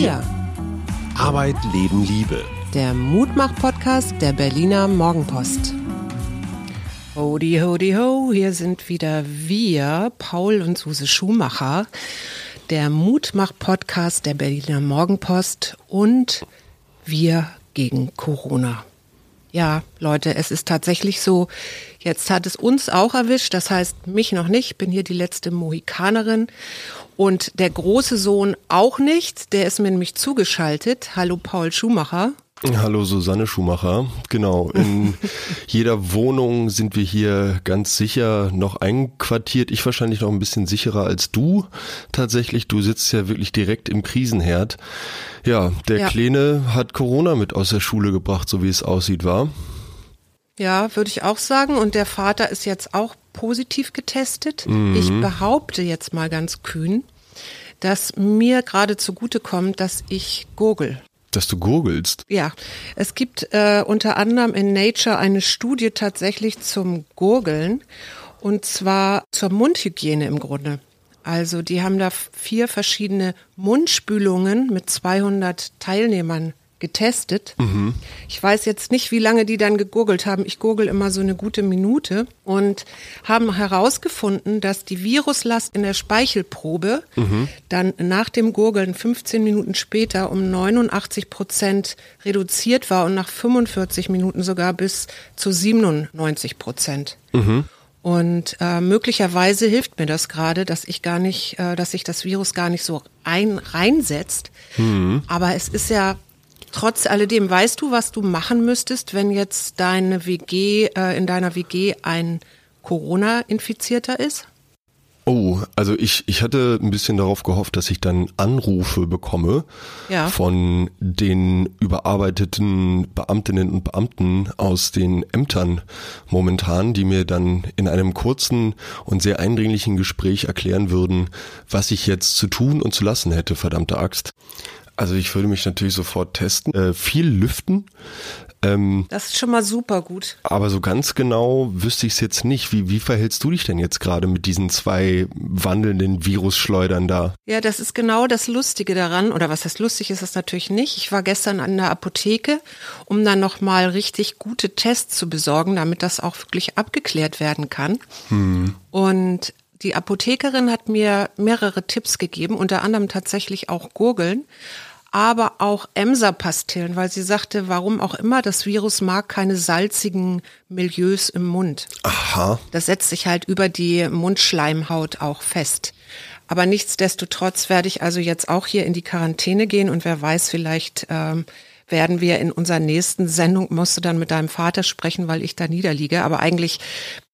Wir. Arbeit, Leben, Liebe. Der Mutmach-Podcast der Berliner Morgenpost. Hodi, hodi, ho, hier sind wieder wir, Paul und Suse Schumacher, der Mutmach-Podcast der Berliner Morgenpost und wir gegen Corona. Ja, Leute, es ist tatsächlich so, jetzt hat es uns auch erwischt, das heißt mich noch nicht, bin hier die letzte Mohikanerin. Und der große Sohn auch nicht, der ist mir nämlich zugeschaltet. Hallo Paul Schumacher. Hallo Susanne Schumacher. Genau, in jeder Wohnung sind wir hier ganz sicher noch einquartiert. Ich wahrscheinlich noch ein bisschen sicherer als du. Tatsächlich, du sitzt ja wirklich direkt im Krisenherd. Ja, der ja. Kleine hat Corona mit aus der Schule gebracht, so wie es aussieht, war. Ja, würde ich auch sagen. Und der Vater ist jetzt auch positiv getestet. Mhm. Ich behaupte jetzt mal ganz kühn, dass mir gerade zugute kommt, dass ich gurgel. Dass du gurgelst? Ja, es gibt äh, unter anderem in Nature eine Studie tatsächlich zum Gurgeln und zwar zur Mundhygiene im Grunde. Also die haben da vier verschiedene Mundspülungen mit 200 Teilnehmern getestet. Mhm. Ich weiß jetzt nicht, wie lange die dann gegurgelt haben. Ich gurgel immer so eine gute Minute und haben herausgefunden, dass die Viruslast in der Speichelprobe mhm. dann nach dem Gurgeln 15 Minuten später um 89 Prozent reduziert war und nach 45 Minuten sogar bis zu 97 Prozent. Mhm. Und äh, möglicherweise hilft mir das gerade, dass ich gar nicht, äh, dass sich das Virus gar nicht so ein, reinsetzt. Mhm. Aber es ist ja Trotz alledem, weißt du, was du machen müsstest, wenn jetzt deine WG, äh, in deiner WG ein Corona-Infizierter ist? Oh, also ich, ich hatte ein bisschen darauf gehofft, dass ich dann Anrufe bekomme ja. von den überarbeiteten Beamtinnen und Beamten aus den Ämtern momentan, die mir dann in einem kurzen und sehr eindringlichen Gespräch erklären würden, was ich jetzt zu tun und zu lassen hätte, verdammte Axt. Also ich würde mich natürlich sofort testen. Äh, viel lüften. Ähm, das ist schon mal super gut. Aber so ganz genau wüsste ich es jetzt nicht. Wie, wie verhältst du dich denn jetzt gerade mit diesen zwei wandelnden Virusschleudern da? Ja, das ist genau das Lustige daran. Oder was heißt lustig ist das natürlich nicht. Ich war gestern an der Apotheke, um dann nochmal richtig gute Tests zu besorgen, damit das auch wirklich abgeklärt werden kann. Hm. Und die Apothekerin hat mir mehrere Tipps gegeben, unter anderem tatsächlich auch Gurgeln aber auch Emser-Pastillen, weil sie sagte, warum auch immer, das Virus mag keine salzigen Milieus im Mund. Aha. Das setzt sich halt über die Mundschleimhaut auch fest. Aber nichtsdestotrotz werde ich also jetzt auch hier in die Quarantäne gehen und wer weiß, vielleicht ähm, werden wir in unserer nächsten Sendung, musst du dann mit deinem Vater sprechen, weil ich da niederliege. Aber eigentlich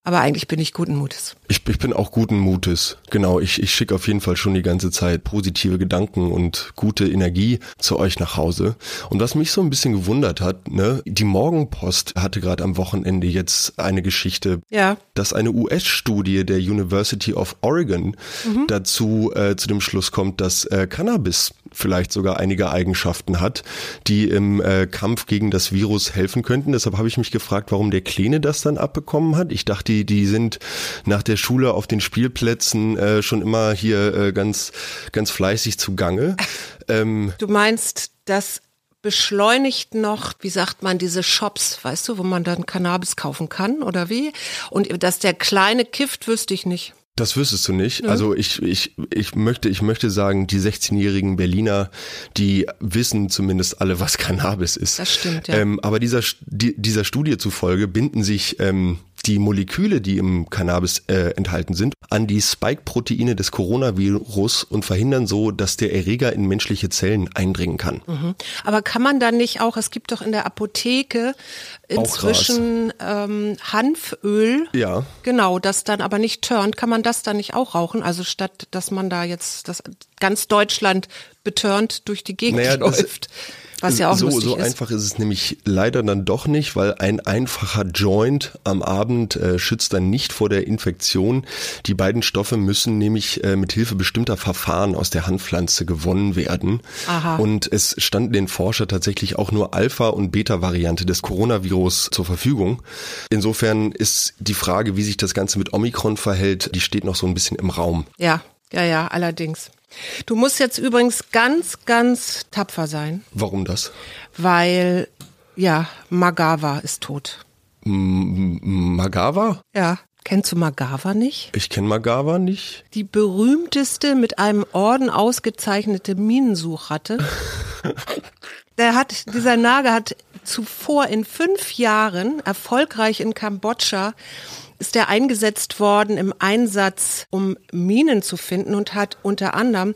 aber eigentlich bin ich guten Mutes. Ich, ich bin auch guten Mutes. Genau, ich, ich schicke auf jeden Fall schon die ganze Zeit positive Gedanken und gute Energie zu euch nach Hause. Und was mich so ein bisschen gewundert hat, ne, die Morgenpost hatte gerade am Wochenende jetzt eine Geschichte, ja. dass eine US-Studie der University of Oregon mhm. dazu äh, zu dem Schluss kommt, dass äh, Cannabis vielleicht sogar einige Eigenschaften hat, die im äh, Kampf gegen das Virus helfen könnten. Deshalb habe ich mich gefragt, warum der Kleine das dann abbekommen hat. Ich dachte, die, die sind nach der Schule auf den Spielplätzen äh, schon immer hier äh, ganz, ganz fleißig zugange. Ähm, du meinst, das beschleunigt noch, wie sagt man, diese Shops, weißt du, wo man dann Cannabis kaufen kann oder wie? Und dass der kleine kifft, wüsste ich nicht. Das wüsstest du nicht. Ja. Also ich, ich, ich möchte, ich möchte sagen, die 16-jährigen Berliner, die wissen zumindest alle, was Cannabis ist. Das stimmt, ja. Ähm, aber dieser, die, dieser Studie zufolge binden sich ähm, die Moleküle, die im Cannabis äh, enthalten sind, an die Spike-Proteine des Coronavirus und verhindern so, dass der Erreger in menschliche Zellen eindringen kann. Mhm. Aber kann man dann nicht auch, es gibt doch in der Apotheke inzwischen ähm, Hanföl, ja. genau, das dann aber nicht turnt, kann man das dann nicht auch rauchen? Also statt, dass man da jetzt das ganz Deutschland beturnt durch die Gegend naja, läuft. Was ja auch so, so ist. einfach ist es nämlich leider dann doch nicht, weil ein einfacher Joint am Abend äh, schützt dann nicht vor der Infektion. Die beiden Stoffe müssen nämlich äh, mit Hilfe bestimmter Verfahren aus der Handpflanze gewonnen werden. Aha. Und es standen den Forscher tatsächlich auch nur Alpha- und Beta-Variante des Coronavirus zur Verfügung. Insofern ist die Frage, wie sich das Ganze mit Omikron verhält, die steht noch so ein bisschen im Raum. Ja, ja, ja, allerdings. Du musst jetzt übrigens ganz, ganz tapfer sein. Warum das? Weil, ja, Magawa ist tot. M Magawa? Ja. Kennst du Magawa nicht? Ich kenne Magawa nicht. Die berühmteste mit einem Orden ausgezeichnete Minensuchratte. Der hat, dieser Nager hat zuvor in fünf Jahren erfolgreich in Kambodscha ist er eingesetzt worden im Einsatz, um Minen zu finden und hat unter anderem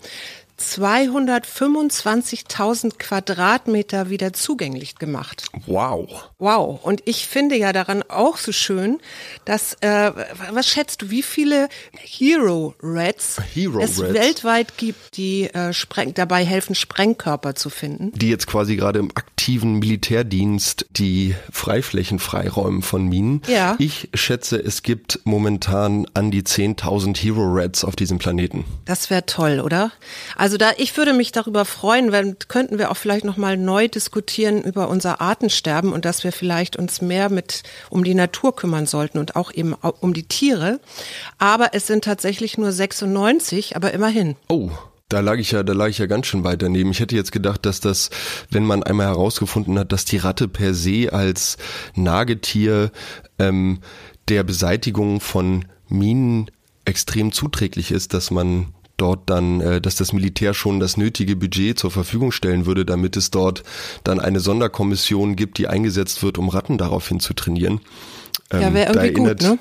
225.000 Quadratmeter wieder zugänglich gemacht. Wow. Wow. Und ich finde ja daran auch so schön, dass, äh, was schätzt du, wie viele Hero Rats Hero es Rats. weltweit gibt, die äh, Spreng dabei helfen, Sprengkörper zu finden? Die jetzt quasi gerade im aktiven Militärdienst die Freiflächen freiräumen von Minen. Ja. Ich schätze, es gibt momentan an die 10.000 Hero Rats auf diesem Planeten. Das wäre toll, oder? Also also da, ich würde mich darüber freuen, wenn könnten wir auch vielleicht nochmal neu diskutieren über unser Artensterben und dass wir vielleicht uns mehr mit um die Natur kümmern sollten und auch eben um die Tiere. Aber es sind tatsächlich nur 96, aber immerhin. Oh. Da lag ich ja, da lag ich ja ganz schön weit daneben. Ich hätte jetzt gedacht, dass das, wenn man einmal herausgefunden hat, dass die Ratte per se als Nagetier ähm, der Beseitigung von Minen extrem zuträglich ist, dass man dort dann, äh, dass das Militär schon das nötige Budget zur Verfügung stellen würde, damit es dort dann eine Sonderkommission gibt, die eingesetzt wird, um Ratten daraufhin zu trainieren. Ähm, ja, wäre irgendwie erinnert, gut, ne?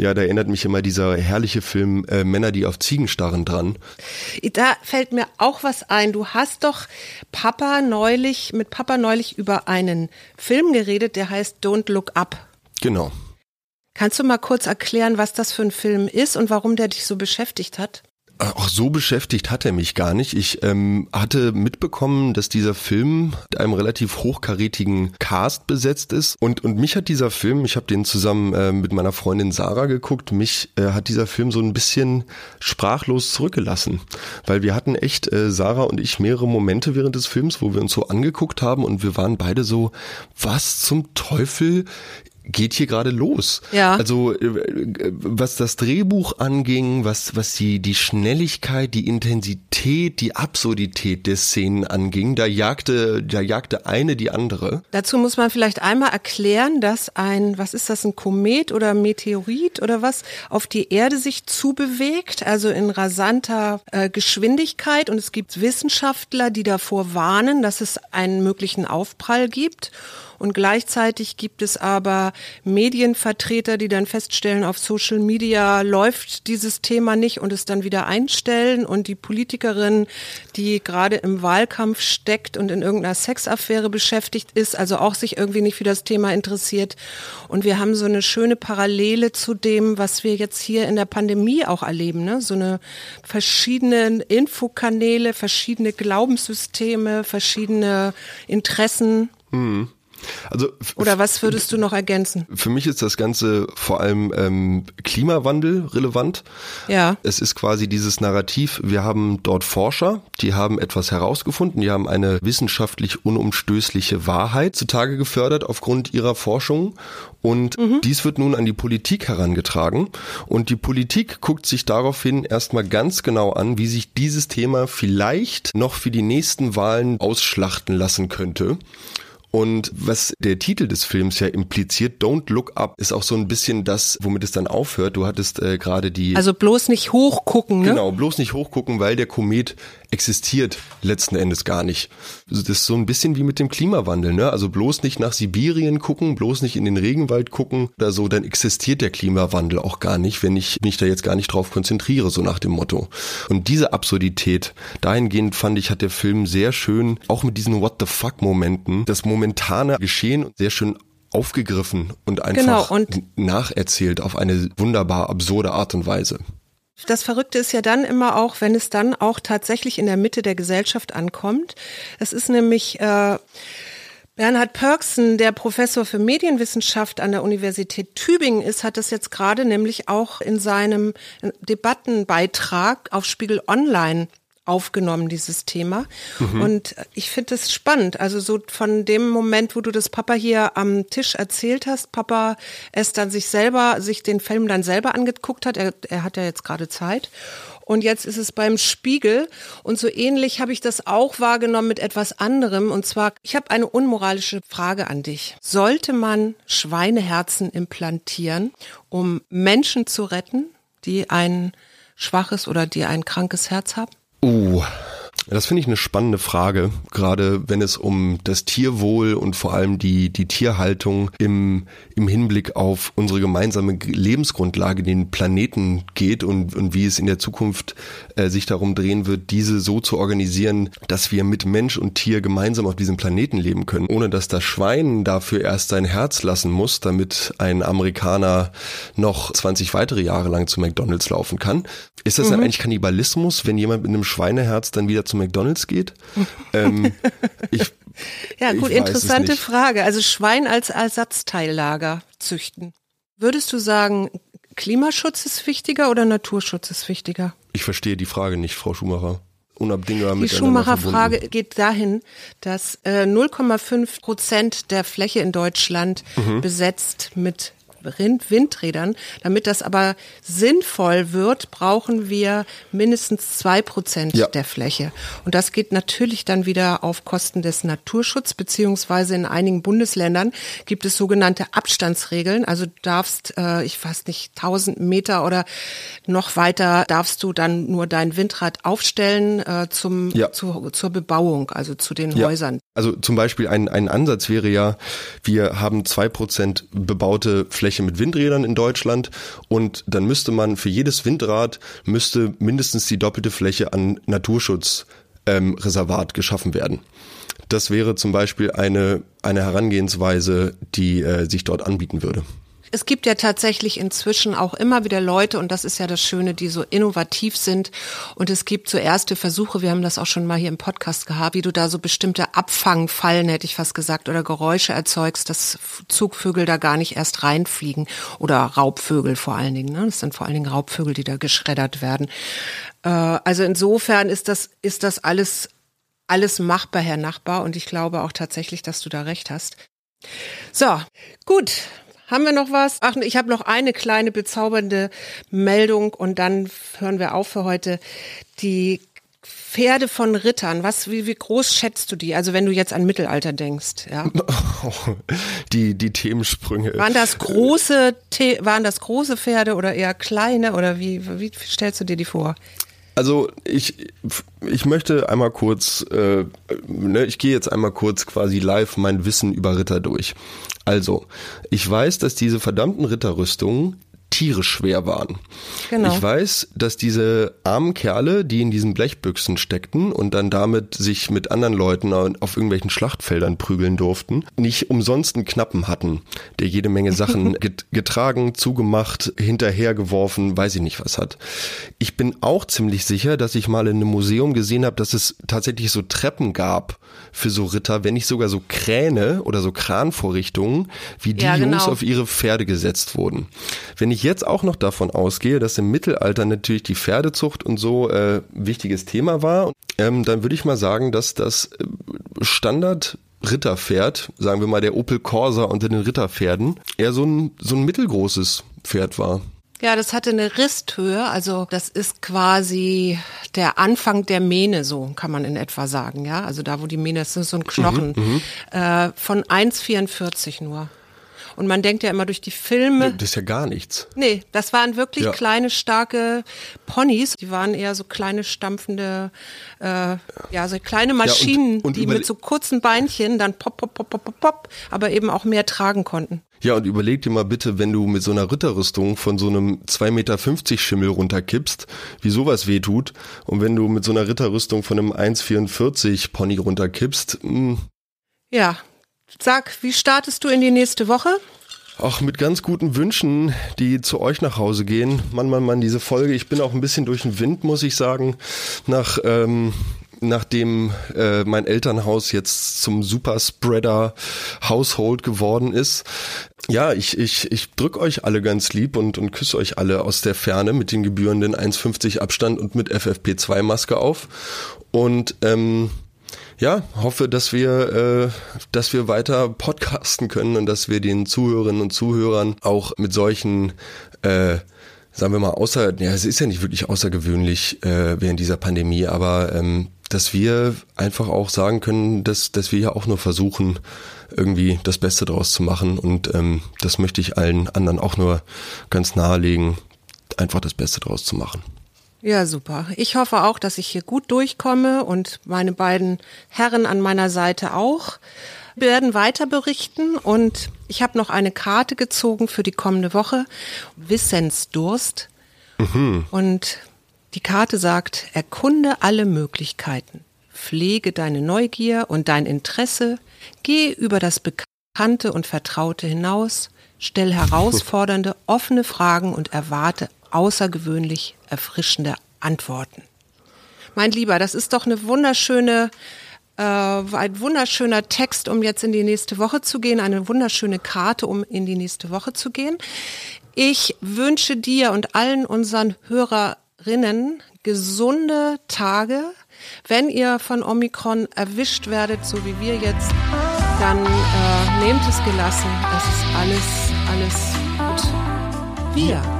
Ja, da erinnert mich immer dieser herrliche Film äh, Männer, die auf Ziegen starren dran. Da fällt mir auch was ein. Du hast doch Papa neulich, mit Papa neulich über einen Film geredet, der heißt Don't Look Up. Genau. Kannst du mal kurz erklären, was das für ein Film ist und warum der dich so beschäftigt hat? Auch so beschäftigt hat er mich gar nicht. Ich ähm, hatte mitbekommen, dass dieser Film mit einem relativ hochkarätigen Cast besetzt ist. Und, und mich hat dieser Film, ich habe den zusammen äh, mit meiner Freundin Sarah geguckt, mich äh, hat dieser Film so ein bisschen sprachlos zurückgelassen. Weil wir hatten echt, äh, Sarah und ich, mehrere Momente während des Films, wo wir uns so angeguckt haben und wir waren beide so, was zum Teufel geht hier gerade los. Ja. Also äh, was das Drehbuch anging, was was die die Schnelligkeit, die Intensität, die Absurdität der Szenen anging, da jagte da jagte eine die andere. Dazu muss man vielleicht einmal erklären, dass ein was ist das ein Komet oder Meteorit oder was auf die Erde sich zubewegt, also in rasanter äh, Geschwindigkeit und es gibt Wissenschaftler, die davor warnen, dass es einen möglichen Aufprall gibt. Und gleichzeitig gibt es aber Medienvertreter, die dann feststellen, auf Social Media läuft dieses Thema nicht und es dann wieder einstellen. Und die Politikerin, die gerade im Wahlkampf steckt und in irgendeiner Sexaffäre beschäftigt ist, also auch sich irgendwie nicht für das Thema interessiert. Und wir haben so eine schöne Parallele zu dem, was wir jetzt hier in der Pandemie auch erleben. Ne? So eine verschiedene Infokanäle, verschiedene Glaubenssysteme, verschiedene Interessen. Hm. Also Oder was würdest du noch ergänzen? Für mich ist das Ganze vor allem ähm, Klimawandel relevant. Ja. Es ist quasi dieses Narrativ, wir haben dort Forscher, die haben etwas herausgefunden, die haben eine wissenschaftlich unumstößliche Wahrheit zutage gefördert aufgrund ihrer Forschung und mhm. dies wird nun an die Politik herangetragen und die Politik guckt sich daraufhin erstmal ganz genau an, wie sich dieses Thema vielleicht noch für die nächsten Wahlen ausschlachten lassen könnte. Und was der Titel des Films ja impliziert, Don't Look Up, ist auch so ein bisschen das, womit es dann aufhört. Du hattest äh, gerade die. Also bloß nicht hochgucken, ne? Genau, bloß nicht hochgucken, weil der Komet existiert letzten Endes gar nicht. Also das ist so ein bisschen wie mit dem Klimawandel, ne? Also bloß nicht nach Sibirien gucken, bloß nicht in den Regenwald gucken oder so, dann existiert der Klimawandel auch gar nicht, wenn ich mich da jetzt gar nicht drauf konzentriere, so nach dem Motto. Und diese Absurdität, dahingehend fand ich, hat der Film sehr schön, auch mit diesen What the fuck Momenten, das momentane Geschehen sehr schön aufgegriffen und einfach genau, und nacherzählt auf eine wunderbar absurde Art und Weise. Das Verrückte ist ja dann immer auch, wenn es dann auch tatsächlich in der Mitte der Gesellschaft ankommt. Es ist nämlich äh, Bernhard Pörksen, der Professor für Medienwissenschaft an der Universität Tübingen ist, hat das jetzt gerade nämlich auch in seinem Debattenbeitrag auf Spiegel Online aufgenommen, dieses Thema. Mhm. Und ich finde es spannend. Also so von dem Moment, wo du das Papa hier am Tisch erzählt hast, Papa es dann sich selber, sich den Film dann selber angeguckt hat. Er, er hat ja jetzt gerade Zeit und jetzt ist es beim Spiegel. Und so ähnlich habe ich das auch wahrgenommen mit etwas anderem. Und zwar, ich habe eine unmoralische Frage an dich. Sollte man Schweineherzen implantieren, um Menschen zu retten, die ein schwaches oder die ein krankes Herz haben? Uh, das finde ich eine spannende Frage, gerade wenn es um das Tierwohl und vor allem die, die Tierhaltung im, im Hinblick auf unsere gemeinsame Lebensgrundlage, den Planeten geht und, und wie es in der Zukunft äh, sich darum drehen wird, diese so zu organisieren, dass wir mit Mensch und Tier gemeinsam auf diesem Planeten leben können, ohne dass das Schwein dafür erst sein Herz lassen muss, damit ein Amerikaner noch 20 weitere Jahre lang zu McDonalds laufen kann. Ist das mhm. dann eigentlich Kannibalismus, wenn jemand mit einem Schweineherz dann wieder zu McDonalds geht? ähm, ich, ja, gut, interessante Frage. Also Schwein als Ersatzteillager züchten. Würdest du sagen, Klimaschutz ist wichtiger oder Naturschutz ist wichtiger? Ich verstehe die Frage nicht, Frau Schumacher. Unabdingbar die Schumacher-Frage geht dahin, dass äh, 0,5 Prozent der Fläche in Deutschland mhm. besetzt mit Windrädern. Damit das aber sinnvoll wird, brauchen wir mindestens zwei Prozent ja. der Fläche. Und das geht natürlich dann wieder auf Kosten des Naturschutzes, beziehungsweise in einigen Bundesländern gibt es sogenannte Abstandsregeln. Also du darfst, äh, ich weiß nicht, 1000 Meter oder noch weiter darfst du dann nur dein Windrad aufstellen äh, zum, ja. zu, zur Bebauung, also zu den ja. Häusern. Also zum Beispiel ein, ein Ansatz wäre ja, wir haben zwei Prozent bebaute Fläche Fläche mit Windrädern in Deutschland und dann müsste man für jedes Windrad müsste mindestens die doppelte Fläche an Naturschutzreservat ähm, geschaffen werden. Das wäre zum Beispiel eine, eine Herangehensweise, die äh, sich dort anbieten würde. Es gibt ja tatsächlich inzwischen auch immer wieder Leute, und das ist ja das Schöne, die so innovativ sind. Und es gibt so erste Versuche, wir haben das auch schon mal hier im Podcast gehabt, wie du da so bestimmte Abfangfallen, hätte ich fast gesagt, oder Geräusche erzeugst, dass Zugvögel da gar nicht erst reinfliegen. Oder Raubvögel vor allen Dingen. Ne? Das sind vor allen Dingen Raubvögel, die da geschreddert werden. Äh, also insofern ist das, ist das alles alles machbar, Herr Nachbar. Und ich glaube auch tatsächlich, dass du da recht hast. So, gut. Haben wir noch was? Ach, ich habe noch eine kleine bezaubernde Meldung und dann hören wir auf für heute. Die Pferde von Rittern, was, wie, wie groß schätzt du die? Also wenn du jetzt an Mittelalter denkst, ja. Die, die Themensprünge. Waren das große, waren das große Pferde oder eher kleine oder wie, wie stellst du dir die vor? Also ich, ich möchte einmal kurz, äh, ne, ich gehe jetzt einmal kurz quasi live mein Wissen über Ritter durch. Also, ich weiß, dass diese verdammten Ritterrüstungen tierisch schwer waren. Genau. Ich weiß, dass diese armen Kerle, die in diesen Blechbüchsen steckten und dann damit sich mit anderen Leuten auf irgendwelchen Schlachtfeldern prügeln durften, nicht umsonst einen Knappen hatten, der jede Menge Sachen getragen, zugemacht, hinterhergeworfen, weiß ich nicht was hat. Ich bin auch ziemlich sicher, dass ich mal in einem Museum gesehen habe, dass es tatsächlich so Treppen gab für so Ritter, wenn nicht sogar so Kräne oder so Kranvorrichtungen, wie die ja, genau. Jungs auf ihre Pferde gesetzt wurden. Wenn ich jetzt auch noch davon ausgehe, dass im Mittelalter natürlich die Pferdezucht und so äh, wichtiges Thema war, ähm, dann würde ich mal sagen, dass das äh, Standard Ritterpferd, sagen wir mal der Opel Corsa unter den Ritterpferden, eher so ein, so ein mittelgroßes Pferd war. Ja, das hatte eine Risthöhe, also das ist quasi der Anfang der Mähne, so kann man in etwa sagen, ja. Also da, wo die Mähne ist, ist so ein Knochen. Mhm, mhm. äh, von 1,44 nur. Und man denkt ja immer durch die Filme. Das ist ja gar nichts. Nee, das waren wirklich ja. kleine, starke Ponys. Die waren eher so kleine, stampfende, äh, ja, so kleine Maschinen, ja, und, und die mit so kurzen Beinchen dann pop, pop, pop, pop, pop, pop, aber eben auch mehr tragen konnten. Ja, und überleg dir mal bitte, wenn du mit so einer Ritterrüstung von so einem 2,50 Meter Schimmel runterkippst, wie sowas wehtut. Und wenn du mit so einer Ritterrüstung von einem 1,44 Pony runterkippst. Mh. Hm. Ja, Sag, wie startest du in die nächste Woche? Ach, mit ganz guten Wünschen, die zu euch nach Hause gehen. Mann, Mann, Mann, diese Folge. Ich bin auch ein bisschen durch den Wind, muss ich sagen. Nach, ähm, nachdem äh, mein Elternhaus jetzt zum Superspreader Household geworden ist. Ja, ich, ich, ich drück euch alle ganz lieb und, und küsse euch alle aus der Ferne mit den gebührenden 1,50 Abstand und mit FFP2-Maske auf. Und ähm, ja, hoffe, dass wir, äh, dass wir weiter podcasten können und dass wir den Zuhörerinnen und Zuhörern auch mit solchen äh, sagen wir mal, außer, ja, es ist ja nicht wirklich außergewöhnlich äh, während dieser Pandemie, aber ähm, dass wir einfach auch sagen können, dass, dass wir ja auch nur versuchen, irgendwie das Beste draus zu machen. Und ähm, das möchte ich allen anderen auch nur ganz nahelegen, einfach das Beste draus zu machen. Ja, super. Ich hoffe auch, dass ich hier gut durchkomme und meine beiden Herren an meiner Seite auch Wir werden weiter berichten und ich habe noch eine Karte gezogen für die kommende Woche. Wissensdurst. Mhm. Und die Karte sagt, erkunde alle Möglichkeiten. Pflege deine Neugier und dein Interesse. Geh über das Bekannte und Vertraute hinaus. Stell herausfordernde, offene Fragen und erwarte außergewöhnlich erfrischende Antworten. Mein Lieber, das ist doch eine wunderschöne, äh, ein wunderschöner Text, um jetzt in die nächste Woche zu gehen, eine wunderschöne Karte, um in die nächste Woche zu gehen. Ich wünsche dir und allen unseren Hörerinnen gesunde Tage. Wenn ihr von Omikron erwischt werdet, so wie wir jetzt, dann äh, nehmt es gelassen. Es ist alles, alles gut. Wir